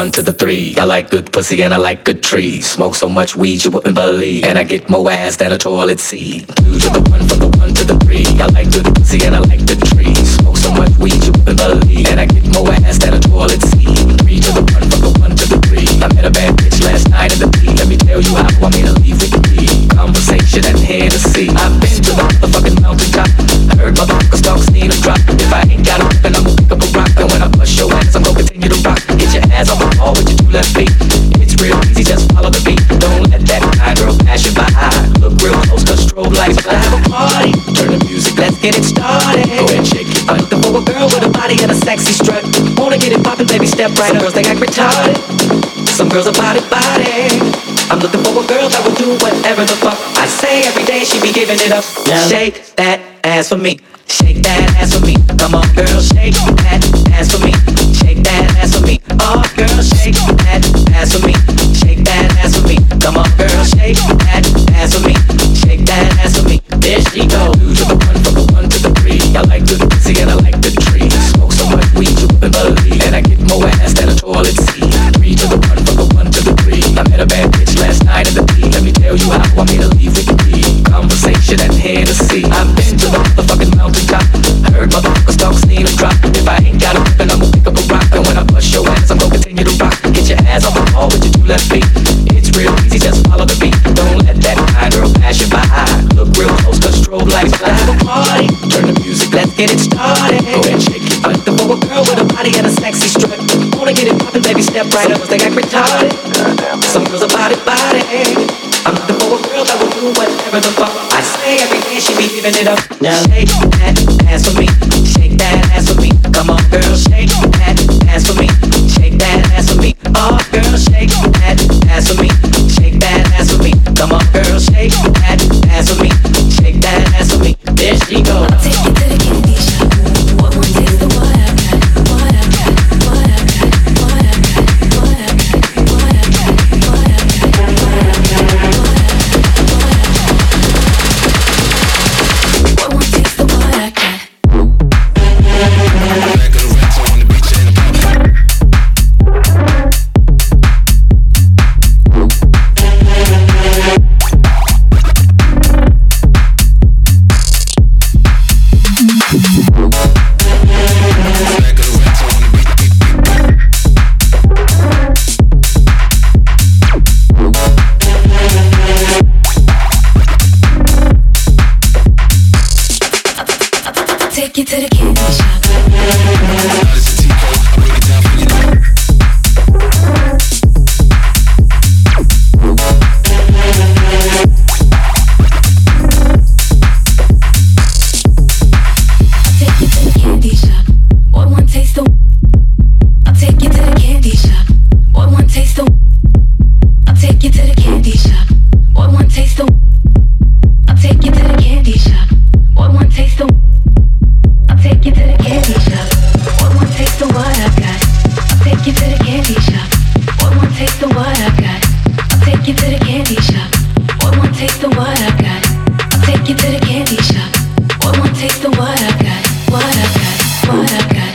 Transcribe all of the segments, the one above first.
one to the three. I like good pussy and I like good trees. Smoke so much weed you wouldn't believe. And I get more ass than a toilet seat. Two to the one from the one to the three. I like good pussy and I like good trees. Smoke so much weed you wouldn't believe. And I get more ass than a toilet seat. Three to the one from the one to the three. I met a bad bitch last night in the beat. Let me tell you how I want me to leave with me. Conversation and Hennessy. I've been to the motherfucking mountain top. I heard motherfuckers talk, seen them drop. If I ain't got a then I'ma pick up a rock. And when I bust your ass, I'm gonna continue to rock. Get your ass on the wall with your two left feet. It's real easy, just follow the beat. Don't let that high girl pass you by. Look real strobe lights. I have a party. Turn the music, let's get it started. Go ahead, shake it. I'm looking for a girl with a body and a sexy strut. Wanna get it poppin', baby, step right up. Girls think I retarded. Some girls are body body. I'm looking for a girl that will do whatever the fuck I say every day. She be giving it up. Now shake that ass for me. Shake that ass for me. Come on, girl, shake that ass for me. Shake that ass for me. Oh, girl, shake that ass for me. Shake that ass for me. Come on, girl, shake that ass for me. Me. There she to the one, from the one to the three. I like pussy and I like the tree. Smoke weed believe, and I get more ass than a toilet seat. Three to the one, from the one to the three. I met a bad bitch last night in the beat. Let me tell you how I want me to leave with me. Conversation and Hennessy. I've been to the motherfucking mountain top. Heard motherfuckers talk, seen them drop. If I ain't got a weapon, I'ma pick up a rock. And when I bust your ass, I'm gonna continue to rock. Get your ass off the wall with your two left feet. Strobe lights. Have a party. Turn the music, let's get it started. Go ahead, shake it. Looking for a girl with a body and a sexy strut. Wanna get it poppin', baby, step right up. They act retarded. Some girls are body body. I'm for a girl that will do whatever the fuck I say every day. She be giving it up. Now shake that ass for me. Shake that ass for me. Come on, girl, shake that ass for me. Shake that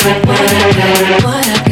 what I what I.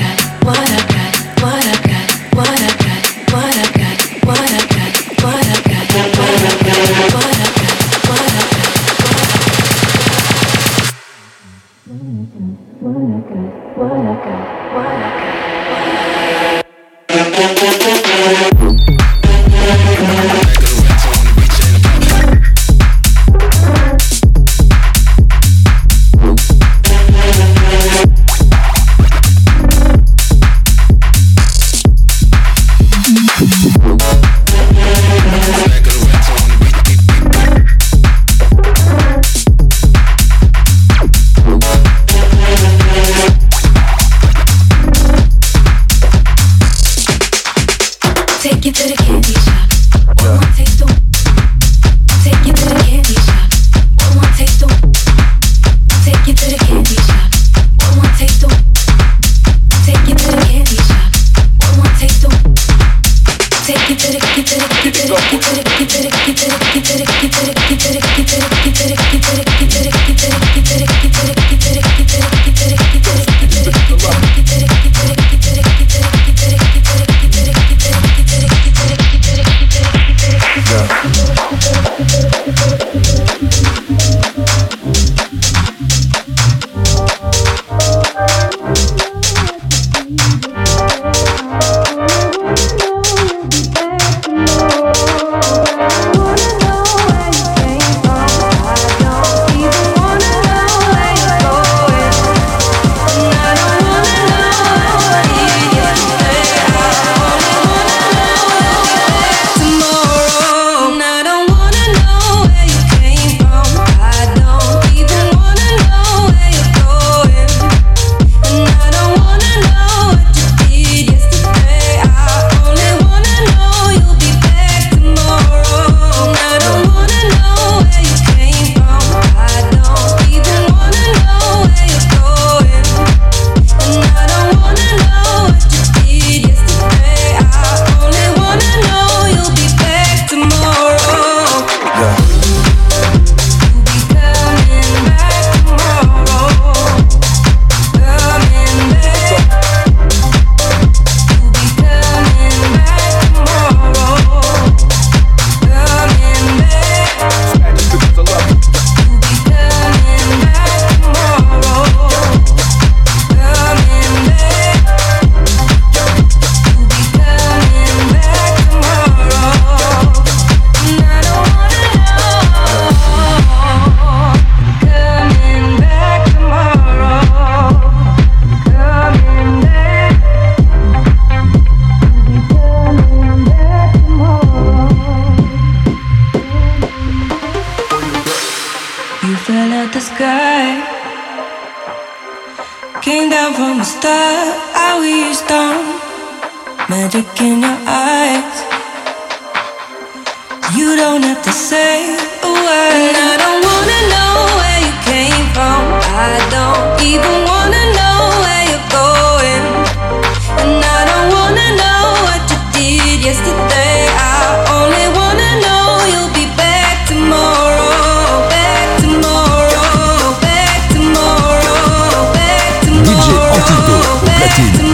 Latin.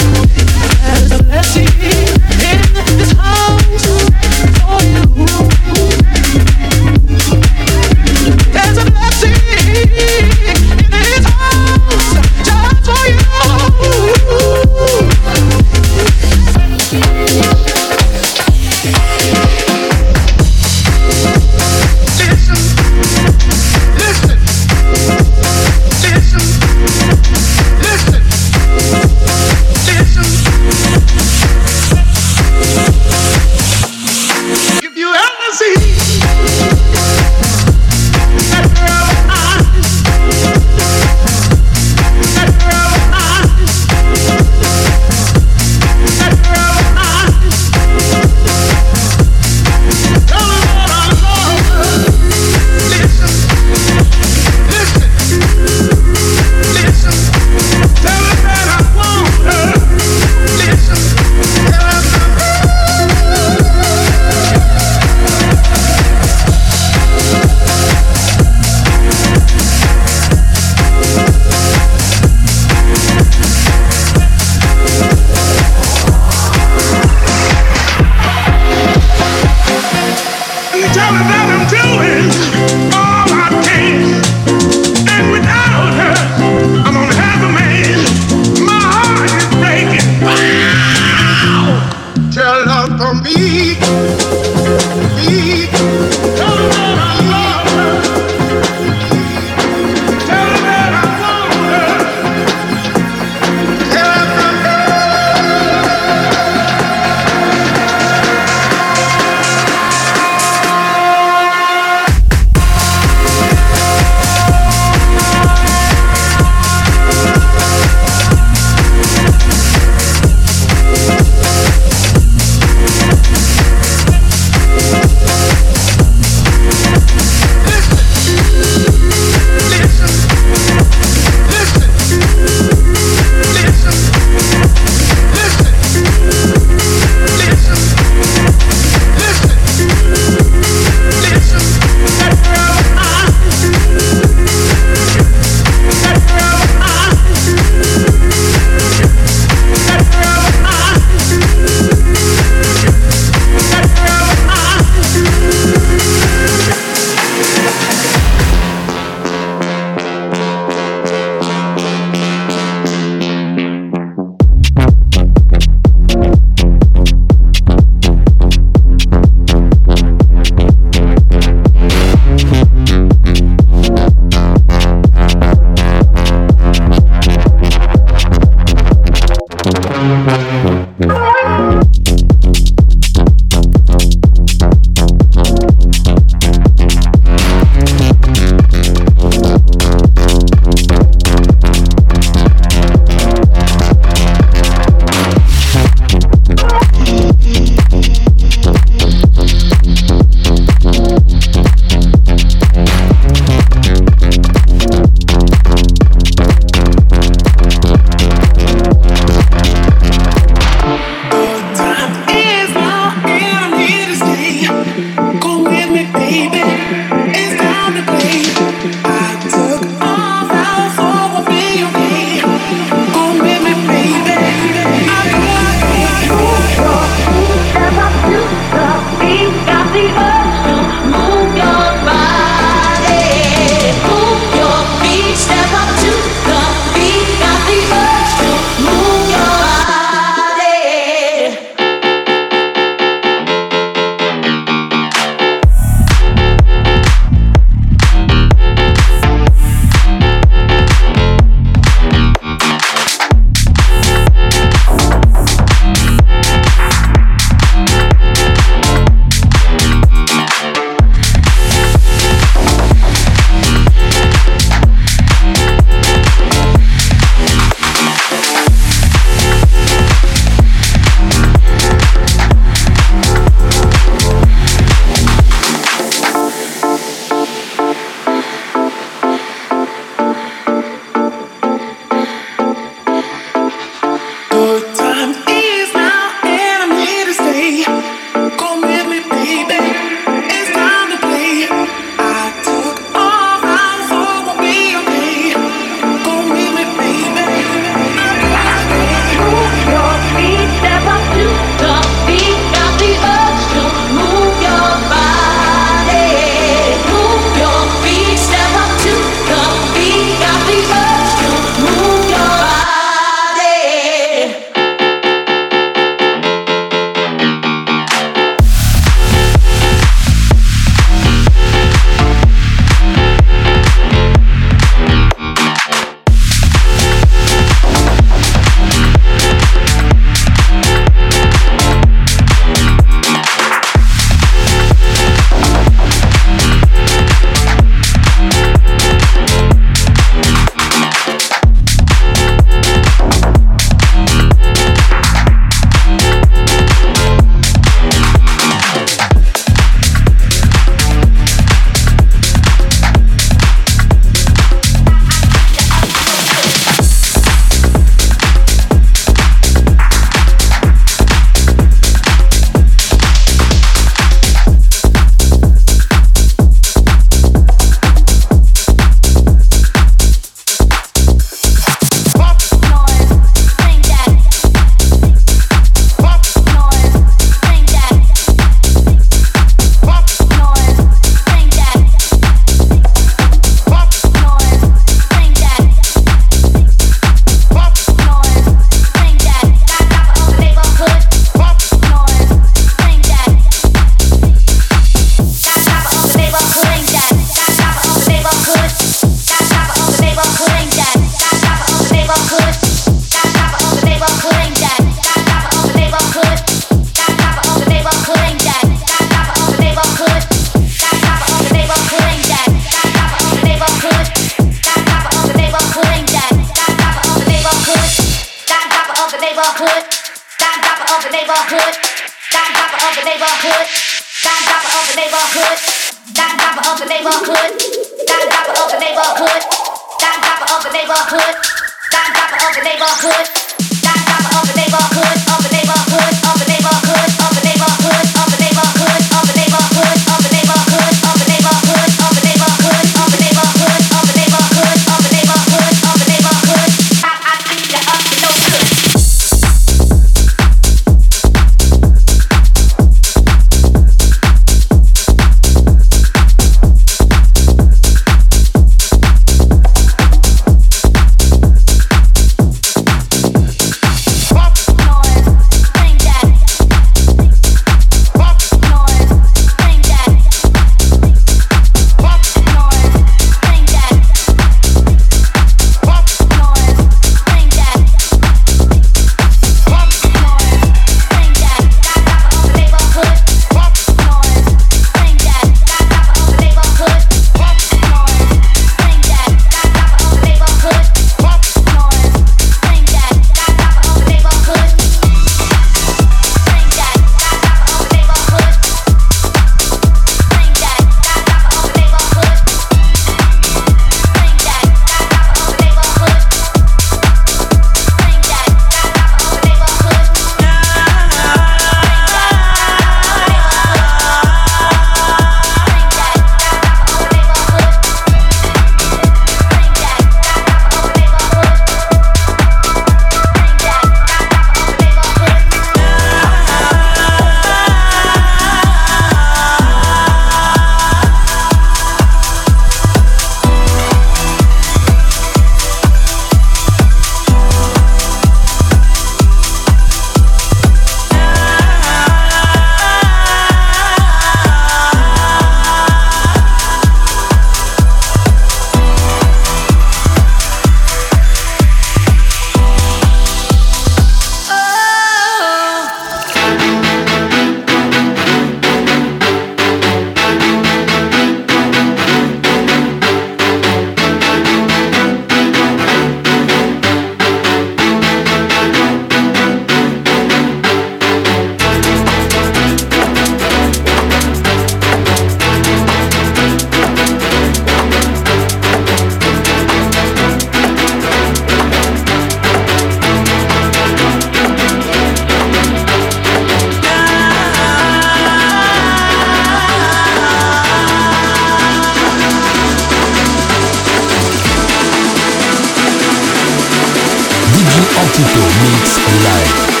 Tito Mix Live.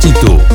Tito.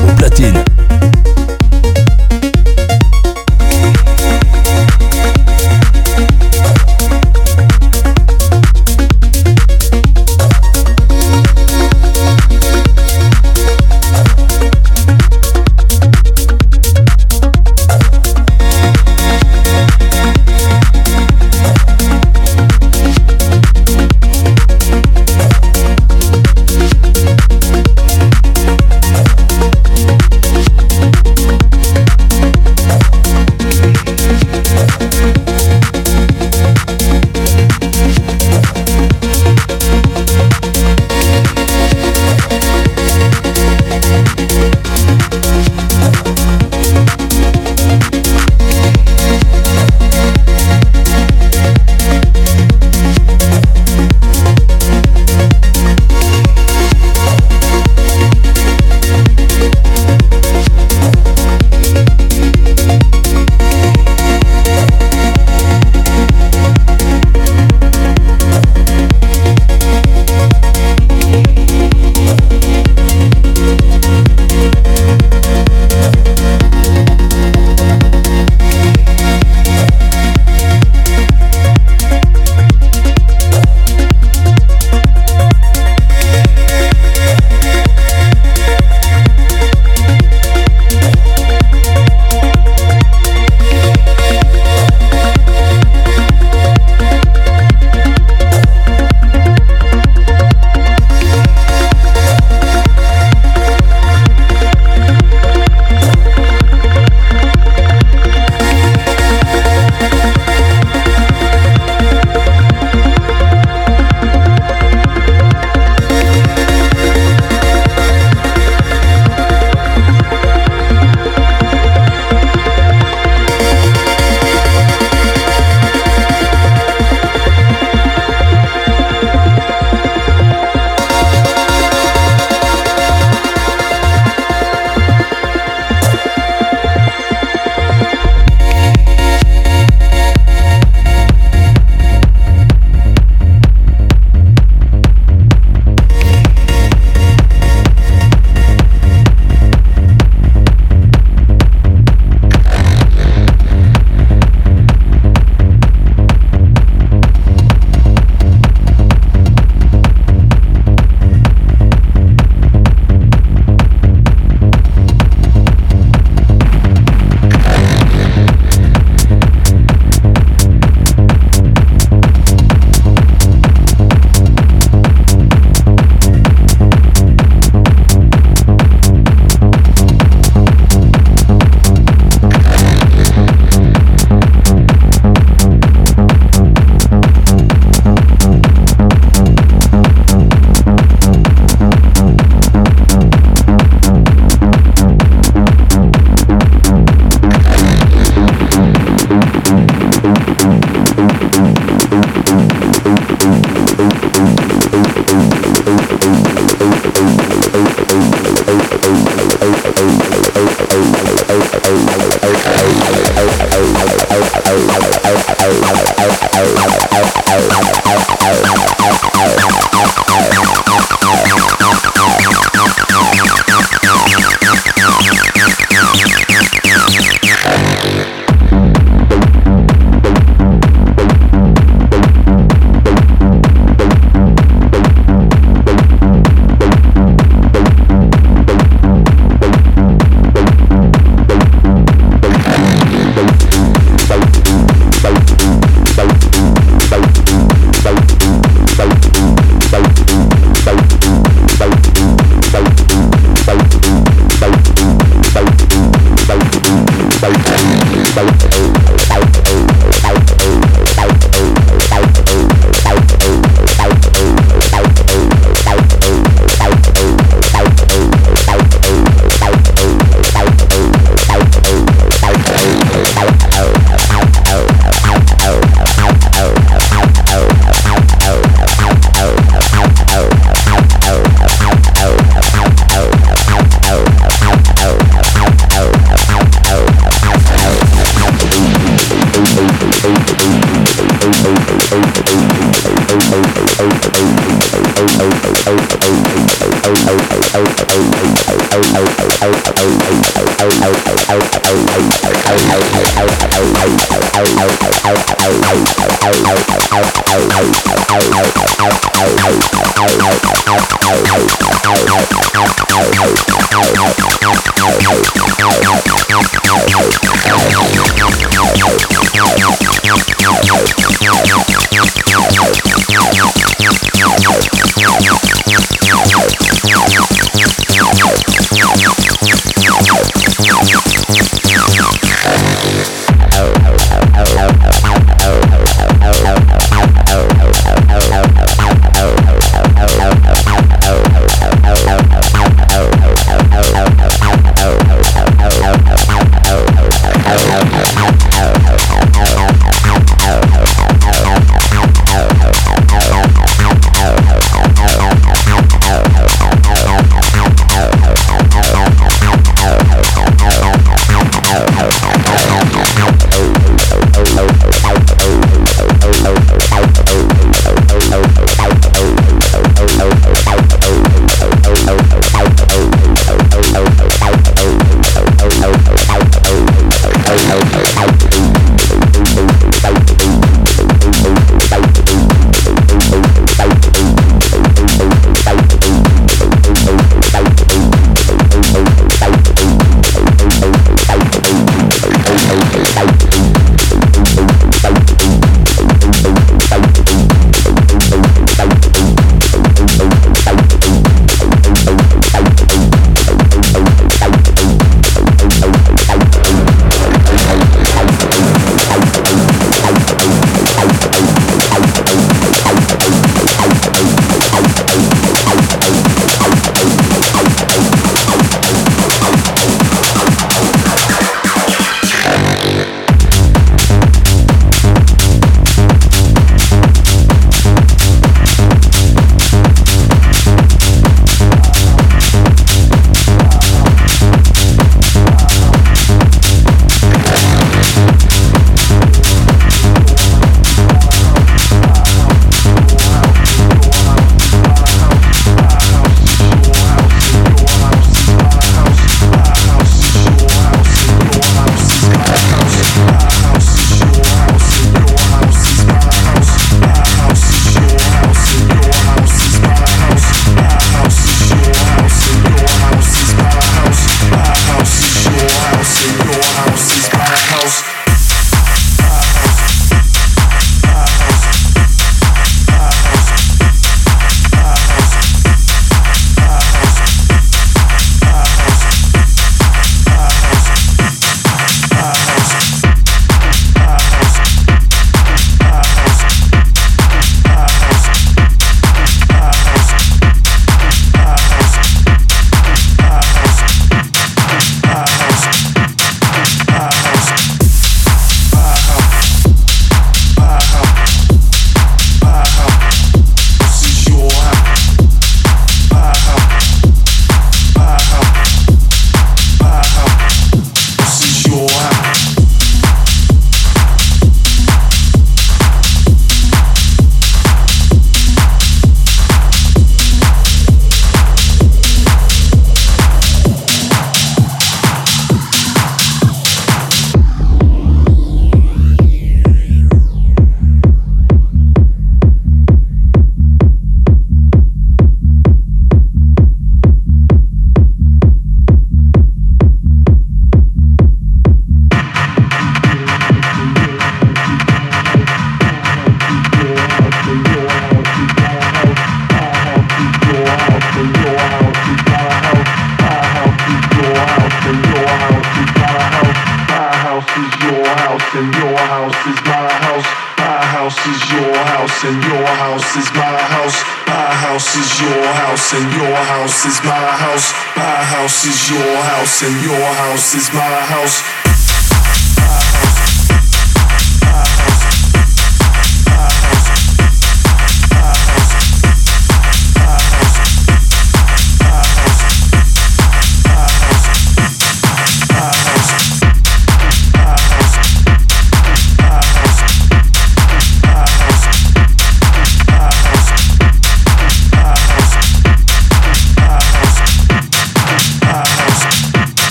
is your house and your house is my house. My house is your house and your house is my house. My house is your house and your house is my house.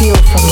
Look again,